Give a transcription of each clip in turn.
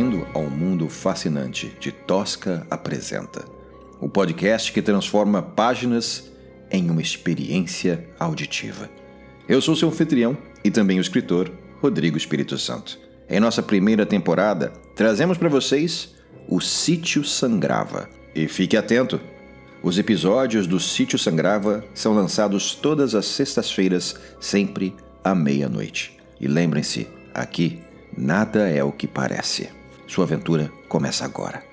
Bem-vindo ao mundo fascinante de Tosca Apresenta, o podcast que transforma páginas em uma experiência auditiva. Eu sou seu anfitrião e também o escritor Rodrigo Espírito Santo. Em nossa primeira temporada, trazemos para vocês o Sítio Sangrava. E fique atento! Os episódios do Sítio Sangrava são lançados todas as sextas-feiras, sempre à meia-noite. E lembrem-se, aqui nada é o que parece. Sua aventura começa agora.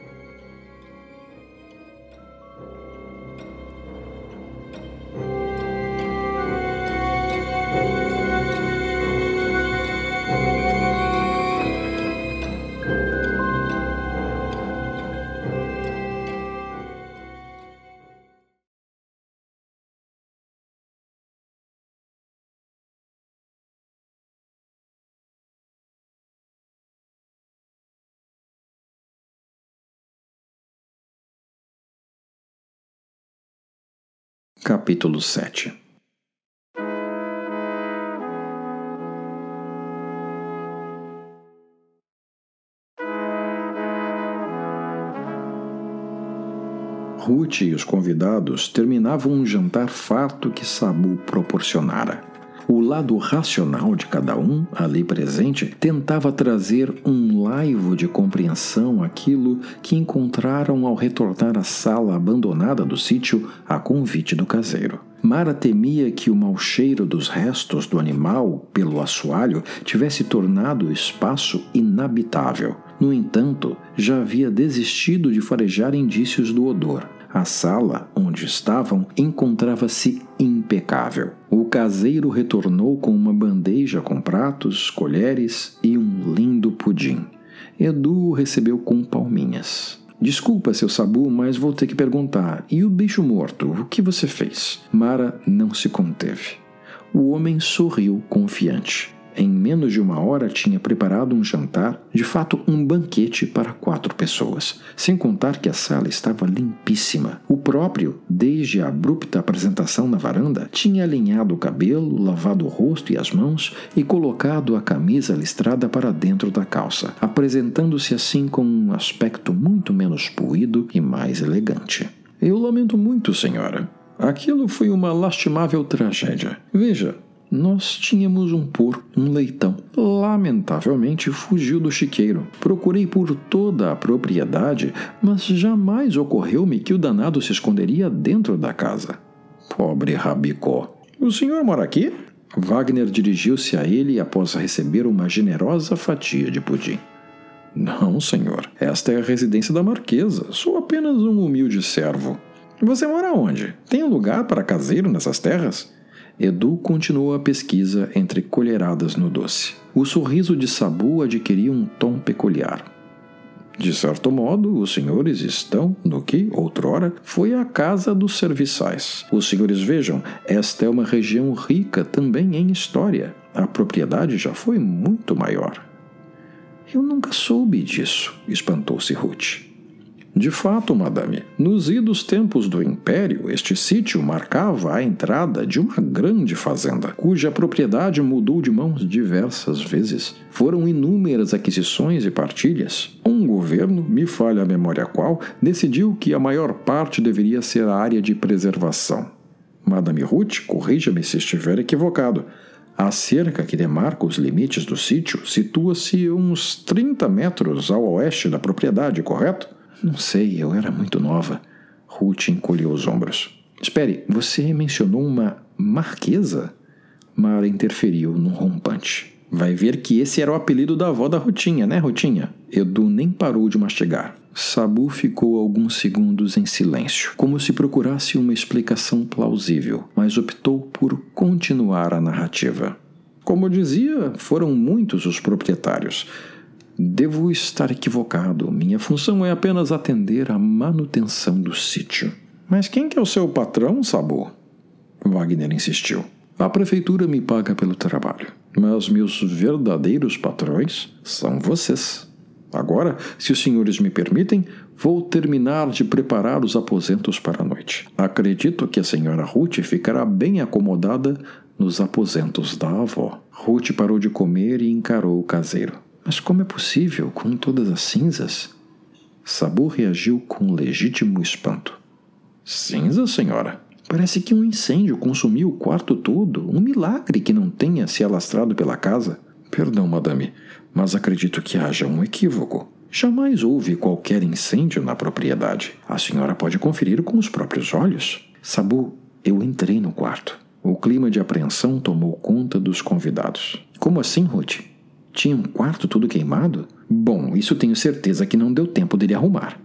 Capítulo 7 Ruth e os convidados terminavam um jantar farto que Sabu proporcionara. O lado racional de cada um, ali presente, tentava trazer um laivo de compreensão àquilo que encontraram ao retornar à sala abandonada do sítio a convite do caseiro. Mara temia que o mau cheiro dos restos do animal pelo assoalho tivesse tornado o espaço inabitável. No entanto, já havia desistido de farejar indícios do odor. A sala onde estavam encontrava-se impecável. O caseiro retornou com uma bandeja com pratos, colheres e um lindo pudim. Edu o recebeu com palminhas. Desculpa, seu Sabu, mas vou ter que perguntar. E o bicho morto, o que você fez? Mara não se conteve. O homem sorriu confiante. Em menos de uma hora tinha preparado um jantar, de fato um banquete para quatro pessoas, sem contar que a sala estava limpíssima. O próprio, desde a abrupta apresentação na varanda, tinha alinhado o cabelo, lavado o rosto e as mãos e colocado a camisa listrada para dentro da calça, apresentando-se assim com um aspecto muito menos puído e mais elegante. Eu lamento muito, senhora. Aquilo foi uma lastimável tragédia. Veja, nós tínhamos um porco, um leitão. Lamentavelmente fugiu do chiqueiro. Procurei por toda a propriedade, mas jamais ocorreu-me que o danado se esconderia dentro da casa. Pobre Rabicó. O senhor mora aqui? Wagner dirigiu-se a ele após receber uma generosa fatia de pudim. Não, senhor. Esta é a residência da marquesa. Sou apenas um humilde servo. Você mora onde? Tem lugar para caseiro nessas terras? Edu continuou a pesquisa entre colheradas no doce. O sorriso de Sabu adquiria um tom peculiar. De certo modo, os senhores estão no que, outrora, foi a casa dos serviçais. Os senhores vejam, esta é uma região rica também em história. A propriedade já foi muito maior. Eu nunca soube disso, espantou-se Ruth. De fato, madame, nos idos tempos do Império, este sítio marcava a entrada de uma grande fazenda, cuja propriedade mudou de mãos diversas vezes. Foram inúmeras aquisições e partilhas. Um governo, me falha a memória qual, decidiu que a maior parte deveria ser a área de preservação. Madame Ruth, corrija-me se estiver equivocado. A cerca que demarca os limites do sítio situa-se uns 30 metros ao oeste da propriedade, correto? Não sei, eu era muito nova. Ruth encolheu os ombros. Espere, você mencionou uma marquesa? Mara interferiu num rompante. Vai ver que esse era o apelido da avó da Rutinha, né, Rutinha? Edu nem parou de mastigar. Sabu ficou alguns segundos em silêncio, como se procurasse uma explicação plausível, mas optou por continuar a narrativa. Como dizia, foram muitos os proprietários. Devo estar equivocado. Minha função é apenas atender à manutenção do sítio. Mas quem que é o seu patrão, Sabu? Wagner insistiu. A prefeitura me paga pelo trabalho, mas meus verdadeiros patrões são vocês. Agora, se os senhores me permitem, vou terminar de preparar os aposentos para a noite. Acredito que a senhora Ruth ficará bem acomodada nos aposentos da avó. Ruth parou de comer e encarou o caseiro. Mas como é possível, com todas as cinzas? Sabu reagiu com legítimo espanto. Cinza, senhora? Parece que um incêndio consumiu o quarto todo. Um milagre que não tenha se alastrado pela casa. Perdão, madame, mas acredito que haja um equívoco. Jamais houve qualquer incêndio na propriedade. A senhora pode conferir com os próprios olhos. Sabu, eu entrei no quarto. O clima de apreensão tomou conta dos convidados. Como assim, Ruth? Tinha um quarto todo queimado? Bom, isso tenho certeza que não deu tempo dele arrumar.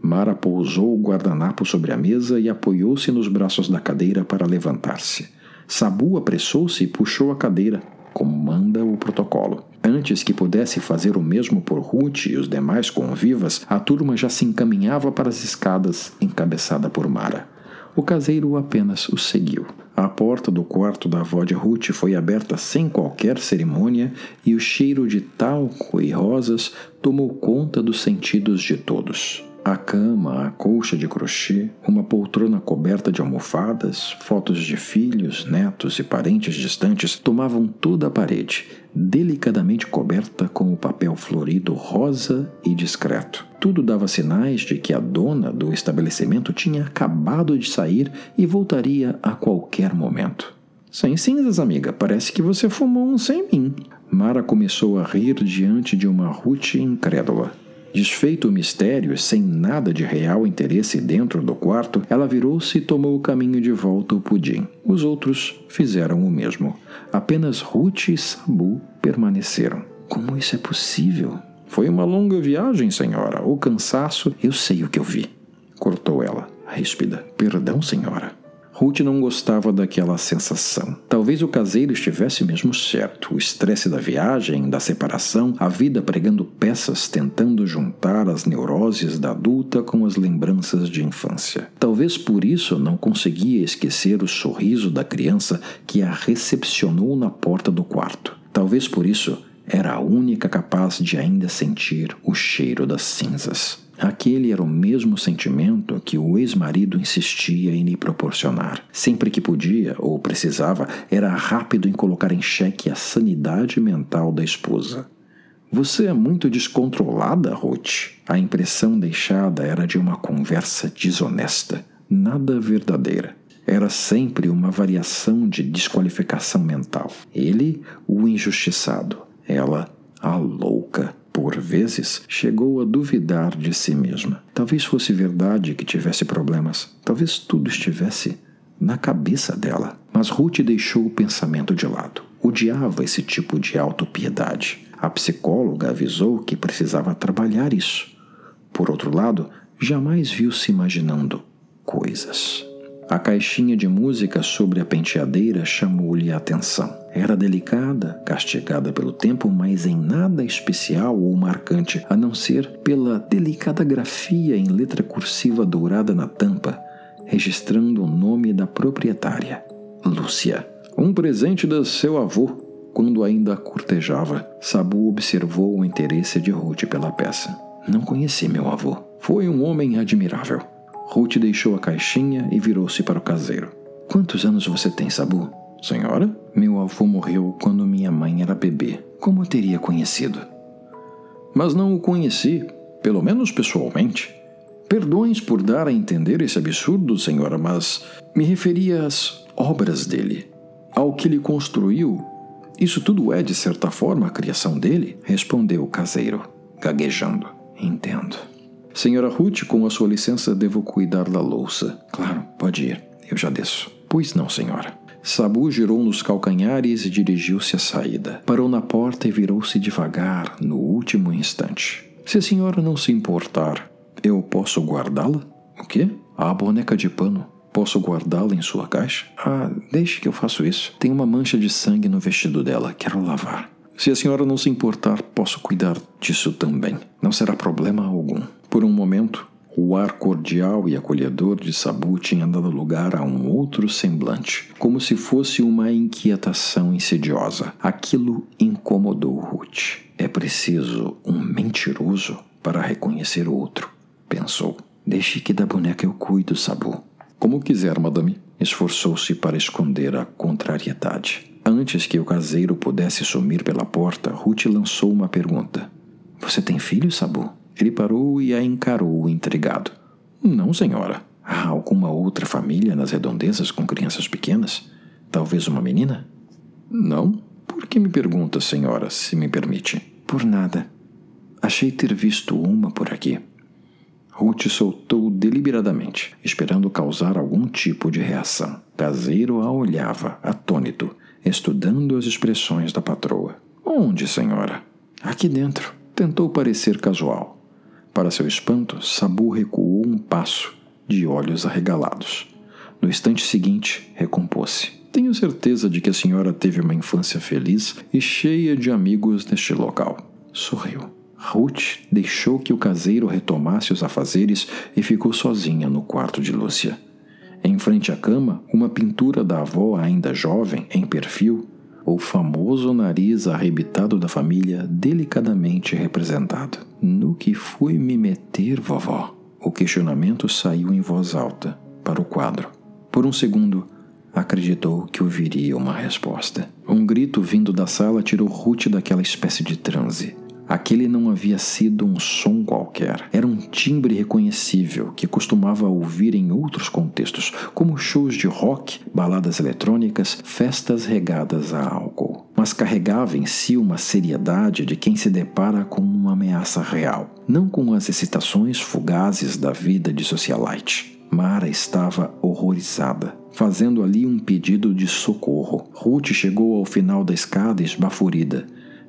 Mara pousou o guardanapo sobre a mesa e apoiou-se nos braços da cadeira para levantar-se. Sabu apressou-se e puxou a cadeira, como manda o protocolo. Antes que pudesse fazer o mesmo por Ruth e os demais convivas, a turma já se encaminhava para as escadas, encabeçada por Mara. O caseiro apenas o seguiu. A porta do quarto da avó de Ruth foi aberta sem qualquer cerimônia e o cheiro de talco e rosas tomou conta dos sentidos de todos. A cama, a colcha de crochê, uma poltrona coberta de almofadas, fotos de filhos, netos e parentes distantes tomavam toda a parede, delicadamente coberta com o papel florido rosa e discreto. Tudo dava sinais de que a dona do estabelecimento tinha acabado de sair e voltaria a qualquer momento. Sem cinzas, amiga, parece que você fumou um sem mim. Mara começou a rir diante de uma Ruth incrédula. Desfeito o mistério, sem nada de real interesse dentro do quarto, ela virou-se e tomou o caminho de volta ao pudim. Os outros fizeram o mesmo. Apenas Ruth e Sabu permaneceram. Como isso é possível? Foi uma longa viagem, senhora. O cansaço. Eu sei o que eu vi. Cortou ela, ríspida. Perdão, senhora. Ruth não gostava daquela sensação. Talvez o caseiro estivesse mesmo certo. O estresse da viagem, da separação, a vida pregando peças tentando juntar as neuroses da adulta com as lembranças de infância. Talvez por isso não conseguia esquecer o sorriso da criança que a recepcionou na porta do quarto. Talvez por isso era a única capaz de ainda sentir o cheiro das cinzas. Aquele era o mesmo sentimento que o ex-marido insistia em lhe proporcionar. Sempre que podia ou precisava, era rápido em colocar em xeque a sanidade mental da esposa. Você é muito descontrolada, Ruth. A impressão deixada era de uma conversa desonesta, nada verdadeira. Era sempre uma variação de desqualificação mental. Ele, o injustiçado, ela, a louca. Vezes, chegou a duvidar de si mesma. Talvez fosse verdade que tivesse problemas. Talvez tudo estivesse na cabeça dela. Mas Ruth deixou o pensamento de lado. Odiava esse tipo de autopiedade. A psicóloga avisou que precisava trabalhar isso. Por outro lado, jamais viu se imaginando coisas. A caixinha de música sobre a penteadeira chamou-lhe a atenção. Era delicada, castigada pelo tempo, mas em nada especial ou marcante, a não ser pela delicada grafia em letra cursiva dourada na tampa, registrando o nome da proprietária, Lúcia. Um presente do seu avô, quando ainda a cortejava. Sabu observou o interesse de Ruth pela peça. Não conheci meu avô. Foi um homem admirável. Ruth deixou a caixinha e virou-se para o caseiro. Quantos anos você tem, Sabu? Senhora? Meu avô morreu quando minha mãe era bebê. Como eu teria conhecido? Mas não o conheci, pelo menos pessoalmente. Perdões por dar a entender esse absurdo, senhora, mas me referia às obras dele, ao que ele construiu. Isso tudo é, de certa forma, a criação dele? Respondeu o caseiro, gaguejando. Entendo. Senhora Ruth, com a sua licença, devo cuidar da louça. Claro, pode ir. Eu já desço. Pois não, senhora. Sabu girou nos calcanhares e dirigiu-se à saída. Parou na porta e virou-se devagar no último instante. Se a senhora não se importar, eu posso guardá-la? O quê? A boneca de pano. Posso guardá-la em sua caixa? Ah, deixe que eu faço isso. Tem uma mancha de sangue no vestido dela. Quero lavar. Se a senhora não se importar, posso cuidar disso também. Não será problema algum. Por um momento, o ar cordial e acolhedor de Sabu tinha dado lugar a um outro semblante, como se fosse uma inquietação insidiosa. Aquilo incomodou Ruth. É preciso um mentiroso para reconhecer outro, pensou. Deixe que da boneca eu cuido, Sabu. Como quiser, madame. Esforçou-se para esconder a contrariedade. Antes que o caseiro pudesse sumir pela porta, Ruth lançou uma pergunta. Você tem filho, Sabu? Ele parou e a encarou intrigado. Não, senhora. Há alguma outra família nas redondezas com crianças pequenas? Talvez uma menina? Não. Por que me pergunta, senhora, se me permite? Por nada. Achei ter visto uma por aqui. Ruth soltou deliberadamente, esperando causar algum tipo de reação. Caseiro a olhava, atônito, estudando as expressões da patroa. Onde, senhora? Aqui dentro. Tentou parecer casual. Para seu espanto, Sabu recuou um passo, de olhos arregalados. No instante seguinte, recompôs-se. Tenho certeza de que a senhora teve uma infância feliz e cheia de amigos neste local. Sorriu. Ruth deixou que o caseiro retomasse os afazeres e ficou sozinha no quarto de Lúcia. Em frente à cama, uma pintura da avó ainda jovem, em perfil, o famoso nariz arrebitado da família delicadamente representado. No que fui me meter, vovó? O questionamento saiu em voz alta para o quadro. Por um segundo, acreditou que ouviria uma resposta. Um grito vindo da sala tirou Ruth daquela espécie de transe. Aquele não havia sido um som qualquer. Era um timbre reconhecível que costumava ouvir em outros contextos, como shows de rock, baladas eletrônicas, festas regadas a álcool. Mas carregava em si uma seriedade de quem se depara com uma ameaça real, não com as excitações fugazes da vida de socialite. Mara estava horrorizada, fazendo ali um pedido de socorro. Ruth chegou ao final da escada esbaforida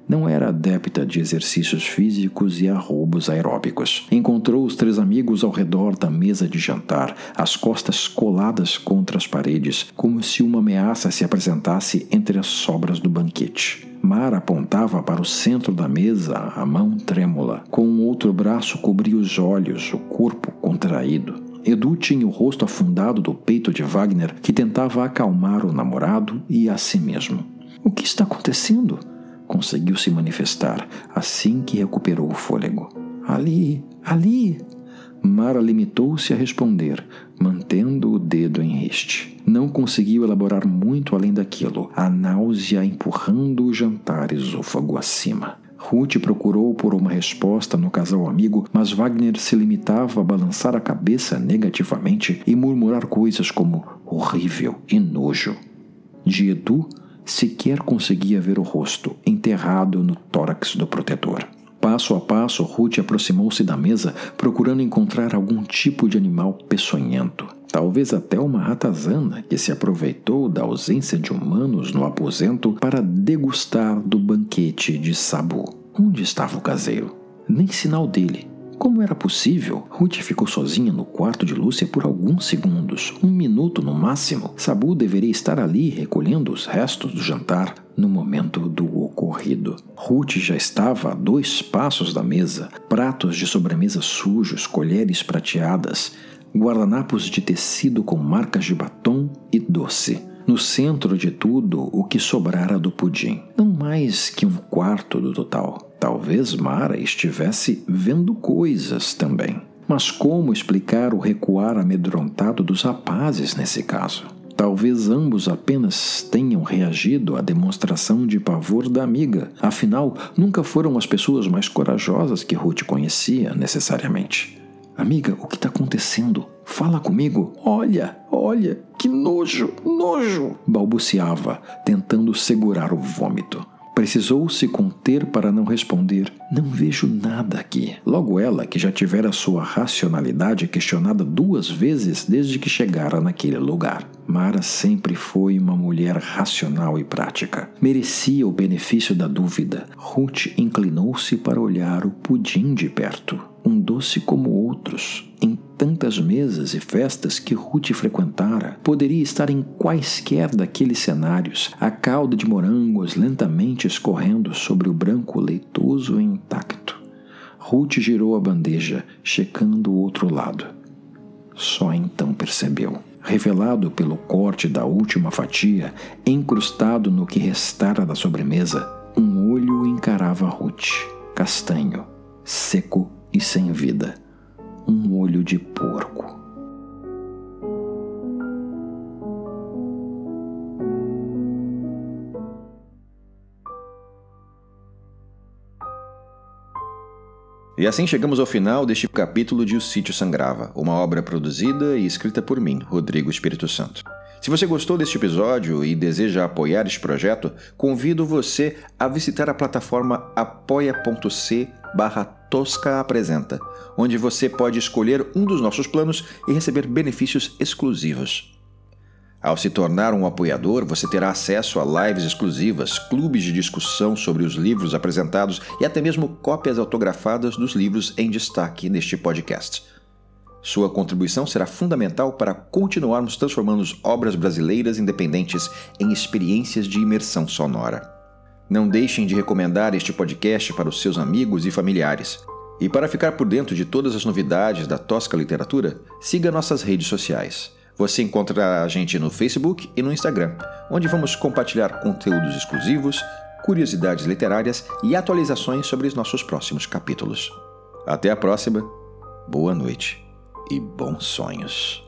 não era adepta de exercícios físicos e arrobos aeróbicos. Encontrou os três amigos ao redor da mesa de jantar, as costas coladas contra as paredes, como se uma ameaça se apresentasse entre as sobras do banquete. Mara apontava para o centro da mesa, a mão trêmula. Com o outro braço cobria os olhos, o corpo contraído. Edu tinha o rosto afundado do peito de Wagner, que tentava acalmar o namorado e a si mesmo. O que está acontecendo? Conseguiu se manifestar assim que recuperou o fôlego. Ali, ali! Mara limitou-se a responder, mantendo o dedo em riste. Não conseguiu elaborar muito além daquilo, a náusea empurrando o jantar esôfago acima. Ruth procurou por uma resposta no casal amigo, mas Wagner se limitava a balançar a cabeça negativamente e murmurar coisas como horrível e nojo. De Edu, sequer conseguia ver o rosto, enterrado no tórax do protetor. Passo a passo, Ruth aproximou-se da mesa, procurando encontrar algum tipo de animal peçonhento. Talvez até uma ratazana que se aproveitou da ausência de humanos no aposento para degustar do banquete de Sabu. Onde estava o caseiro? Nem sinal dele. Como era possível? Ruth ficou sozinha no quarto de Lúcia por alguns segundos, um minuto no máximo. Sabu deveria estar ali recolhendo os restos do jantar no momento do ocorrido. Ruth já estava a dois passos da mesa, pratos de sobremesa sujos, colheres prateadas, guardanapos de tecido com marcas de batom e doce. No centro de tudo, o que sobrara do pudim. Não mais que um quarto do total. Talvez Mara estivesse vendo coisas também. Mas como explicar o recuar amedrontado dos rapazes nesse caso? Talvez ambos apenas tenham reagido à demonstração de pavor da amiga. Afinal, nunca foram as pessoas mais corajosas que Ruth conhecia, necessariamente. Amiga, o que está acontecendo? Fala comigo. Olha, olha, que nojo, nojo! balbuciava, tentando segurar o vômito. Precisou se conter para não responder: Não vejo nada aqui. Logo ela, que já tivera sua racionalidade questionada duas vezes desde que chegara naquele lugar. Mara sempre foi uma mulher racional e prática. Merecia o benefício da dúvida. Ruth inclinou-se para olhar o pudim de perto um doce como outros, em tantas mesas e festas que Ruth frequentara, poderia estar em quaisquer daqueles cenários, a calda de morangos lentamente escorrendo sobre o branco leitoso e intacto. Ruth girou a bandeja, checando o outro lado. Só então percebeu. Revelado pelo corte da última fatia, encrustado no que restara da sobremesa, um olho encarava Ruth, castanho, seco e sem vida, de porco. E assim chegamos ao final deste capítulo de O Sítio Sangrava, uma obra produzida e escrita por mim, Rodrigo Espírito Santo. Se você gostou deste episódio e deseja apoiar este projeto, convido você a visitar a plataforma apoia.se barra Tosca Apresenta, onde você pode escolher um dos nossos planos e receber benefícios exclusivos. Ao se tornar um apoiador, você terá acesso a lives exclusivas, clubes de discussão sobre os livros apresentados e até mesmo cópias autografadas dos livros em destaque neste podcast. Sua contribuição será fundamental para continuarmos transformando obras brasileiras independentes em experiências de imersão sonora. Não deixem de recomendar este podcast para os seus amigos e familiares. E para ficar por dentro de todas as novidades da Tosca Literatura, siga nossas redes sociais. Você encontra a gente no Facebook e no Instagram, onde vamos compartilhar conteúdos exclusivos, curiosidades literárias e atualizações sobre os nossos próximos capítulos. Até a próxima, boa noite e bons sonhos.